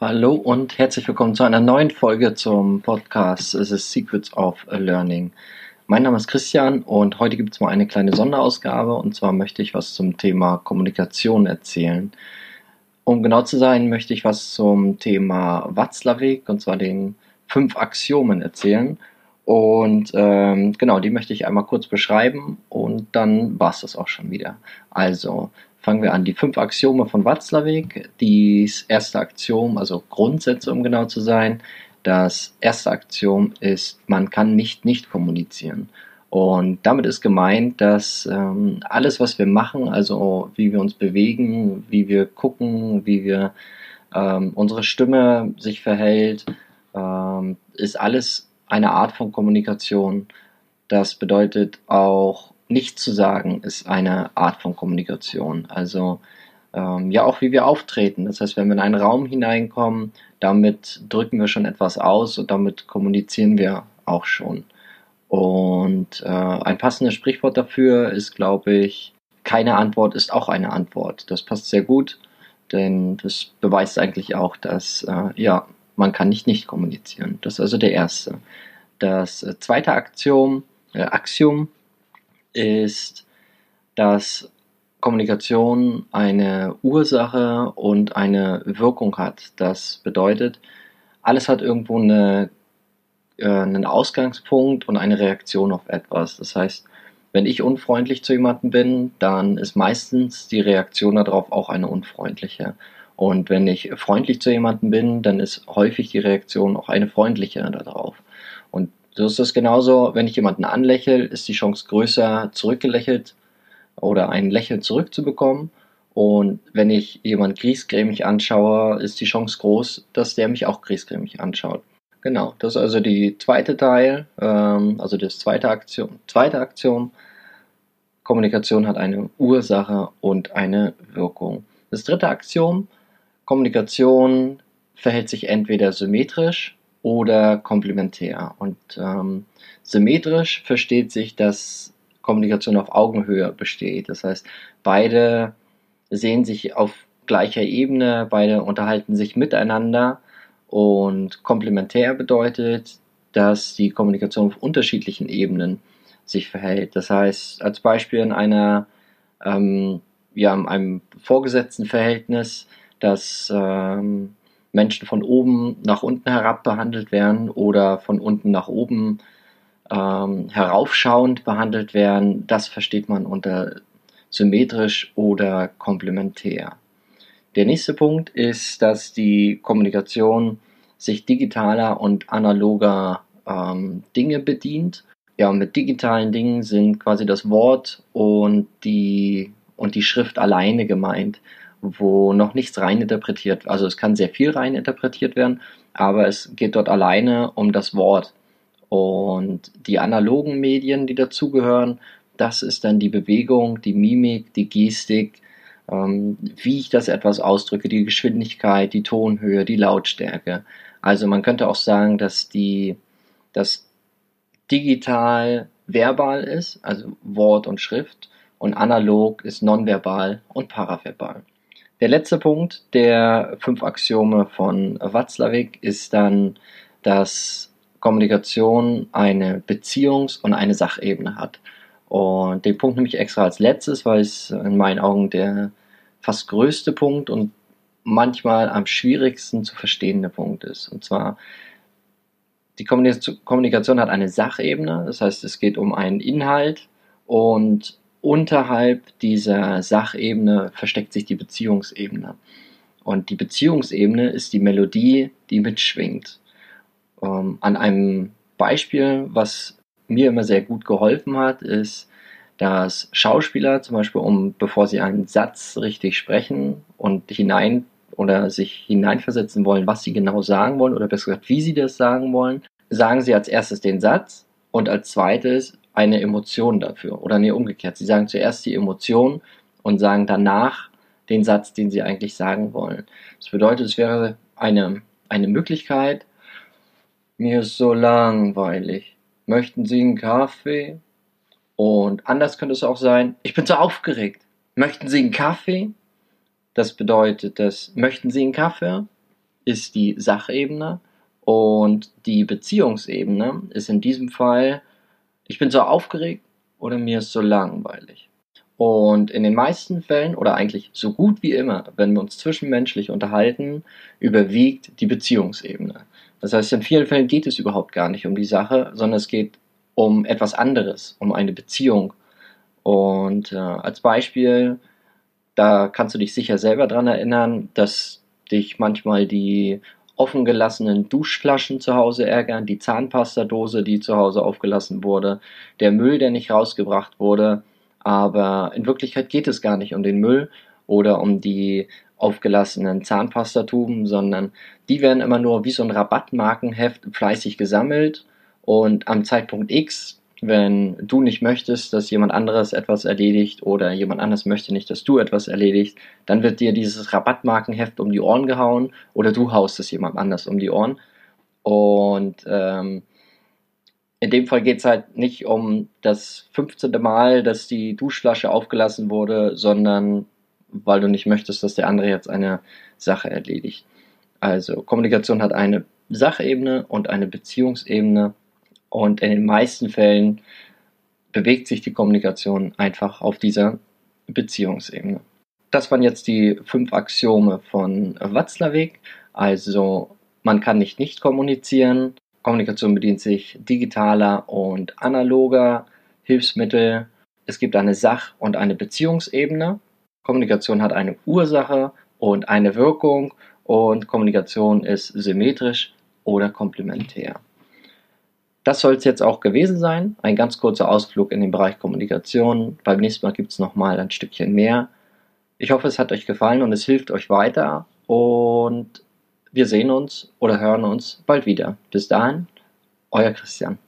Hallo und herzlich willkommen zu einer neuen Folge zum Podcast The Secrets of Learning. Mein Name ist Christian und heute gibt es mal eine kleine Sonderausgabe und zwar möchte ich was zum Thema Kommunikation erzählen. Um genau zu sein, möchte ich was zum Thema Watzlawick und zwar den fünf Axiomen erzählen. Und ähm, genau, die möchte ich einmal kurz beschreiben und dann war es das auch schon wieder. Also, fangen wir an. Die fünf Axiome von Watzlawick. Das erste Axiom, also Grundsätze, um genau zu sein. Das erste Axiom ist, man kann nicht nicht kommunizieren. Und damit ist gemeint, dass ähm, alles, was wir machen, also wie wir uns bewegen, wie wir gucken, wie wir ähm, unsere Stimme sich verhält, ähm, ist alles eine Art von Kommunikation. Das bedeutet auch nichts zu sagen ist eine Art von Kommunikation. Also ähm, ja auch wie wir auftreten. Das heißt, wenn wir in einen Raum hineinkommen, damit drücken wir schon etwas aus und damit kommunizieren wir auch schon. Und äh, ein passendes Sprichwort dafür ist, glaube ich, keine Antwort ist auch eine Antwort. Das passt sehr gut, denn das beweist eigentlich auch, dass äh, ja man kann nicht nicht kommunizieren. Das ist also der erste. Das äh, zweite Axiom, äh, Axiom ist, dass Kommunikation eine Ursache und eine Wirkung hat. Das bedeutet, alles hat irgendwo eine, äh, einen Ausgangspunkt und eine Reaktion auf etwas. Das heißt, wenn ich unfreundlich zu jemandem bin, dann ist meistens die Reaktion darauf auch eine unfreundliche. Und wenn ich freundlich zu jemandem bin, dann ist häufig die Reaktion auch eine freundliche darauf. So ist es genauso, wenn ich jemanden anlächle, ist die Chance größer, zurückgelächelt oder ein Lächeln zurückzubekommen. Und wenn ich jemanden griesgrämig anschaue, ist die Chance groß, dass der mich auch griesgrämig anschaut. Genau, das ist also die zweite Teil, ähm, also das zweite Aktion. Zweite Aktion, Kommunikation hat eine Ursache und eine Wirkung. Das dritte Aktion, Kommunikation verhält sich entweder symmetrisch oder komplementär. Und ähm, symmetrisch versteht sich, dass Kommunikation auf Augenhöhe besteht. Das heißt, beide sehen sich auf gleicher Ebene, beide unterhalten sich miteinander und komplementär bedeutet, dass die Kommunikation auf unterschiedlichen Ebenen sich verhält. Das heißt, als Beispiel in einer ähm, ja, in einem vorgesetzten Verhältnis, dass ähm, Menschen von oben nach unten herab behandelt werden oder von unten nach oben ähm, heraufschauend behandelt werden, das versteht man unter symmetrisch oder komplementär. Der nächste Punkt ist, dass die Kommunikation sich digitaler und analoger ähm, Dinge bedient. Ja, und mit digitalen Dingen sind quasi das Wort und die, und die Schrift alleine gemeint wo noch nichts rein interpretiert, also es kann sehr viel rein interpretiert werden, aber es geht dort alleine um das Wort. Und die analogen Medien, die dazugehören, das ist dann die Bewegung, die Mimik, die Gestik, ähm, wie ich das etwas ausdrücke, die Geschwindigkeit, die Tonhöhe, die Lautstärke. Also man könnte auch sagen, dass die, das digital verbal ist, also Wort und Schrift, und analog ist nonverbal und paraverbal. Der letzte Punkt der fünf Axiome von Watzlawick ist dann, dass Kommunikation eine Beziehungs- und eine Sachebene hat. Und den Punkt nehme ich extra als letztes, weil es in meinen Augen der fast größte Punkt und manchmal am schwierigsten zu verstehende Punkt ist. Und zwar, die Kommunikation hat eine Sachebene, das heißt, es geht um einen Inhalt und unterhalb dieser Sachebene versteckt sich die Beziehungsebene. Und die Beziehungsebene ist die Melodie, die mitschwingt. Ähm, an einem Beispiel, was mir immer sehr gut geholfen hat, ist, dass Schauspieler zum Beispiel, um bevor sie einen Satz richtig sprechen und hinein oder sich hineinversetzen wollen, was sie genau sagen wollen oder besser gesagt, wie sie das sagen wollen, sagen sie als erstes den Satz und als zweites eine Emotion dafür. Oder nee, umgekehrt. Sie sagen zuerst die Emotion und sagen danach den Satz, den sie eigentlich sagen wollen. Das bedeutet, es wäre eine, eine Möglichkeit, mir ist so langweilig. Möchten Sie einen Kaffee? Und anders könnte es auch sein, ich bin so aufgeregt. Möchten Sie einen Kaffee? Das bedeutet, dass, möchten Sie einen Kaffee? ist die Sachebene und die Beziehungsebene ist in diesem Fall, ich bin so aufgeregt oder mir ist so langweilig. Und in den meisten Fällen oder eigentlich so gut wie immer, wenn wir uns zwischenmenschlich unterhalten, überwiegt die Beziehungsebene. Das heißt, in vielen Fällen geht es überhaupt gar nicht um die Sache, sondern es geht um etwas anderes, um eine Beziehung. Und äh, als Beispiel, da kannst du dich sicher selber dran erinnern, dass dich manchmal die offen gelassenen Duschflaschen zu Hause ärgern, die Zahnpastadose, die zu Hause aufgelassen wurde, der Müll, der nicht rausgebracht wurde. Aber in Wirklichkeit geht es gar nicht um den Müll oder um die aufgelassenen Zahnpastatuben, sondern die werden immer nur wie so ein Rabattmarkenheft fleißig gesammelt und am Zeitpunkt X, wenn du nicht möchtest, dass jemand anderes etwas erledigt oder jemand anderes möchte nicht, dass du etwas erledigst, dann wird dir dieses Rabattmarkenheft um die Ohren gehauen oder du haust es jemand anders um die Ohren. Und ähm, in dem Fall geht es halt nicht um das 15. Mal, dass die Duschflasche aufgelassen wurde, sondern weil du nicht möchtest, dass der andere jetzt eine Sache erledigt. Also Kommunikation hat eine Sachebene und eine Beziehungsebene und in den meisten Fällen bewegt sich die Kommunikation einfach auf dieser Beziehungsebene. Das waren jetzt die fünf Axiome von Watzlawick. Also man kann nicht nicht kommunizieren. Kommunikation bedient sich digitaler und analoger Hilfsmittel. Es gibt eine Sach- und eine Beziehungsebene. Kommunikation hat eine Ursache und eine Wirkung und Kommunikation ist symmetrisch oder komplementär. Das soll es jetzt auch gewesen sein. Ein ganz kurzer Ausflug in den Bereich Kommunikation. Beim nächsten Mal gibt es nochmal ein Stückchen mehr. Ich hoffe, es hat euch gefallen und es hilft euch weiter. Und wir sehen uns oder hören uns bald wieder. Bis dahin, euer Christian.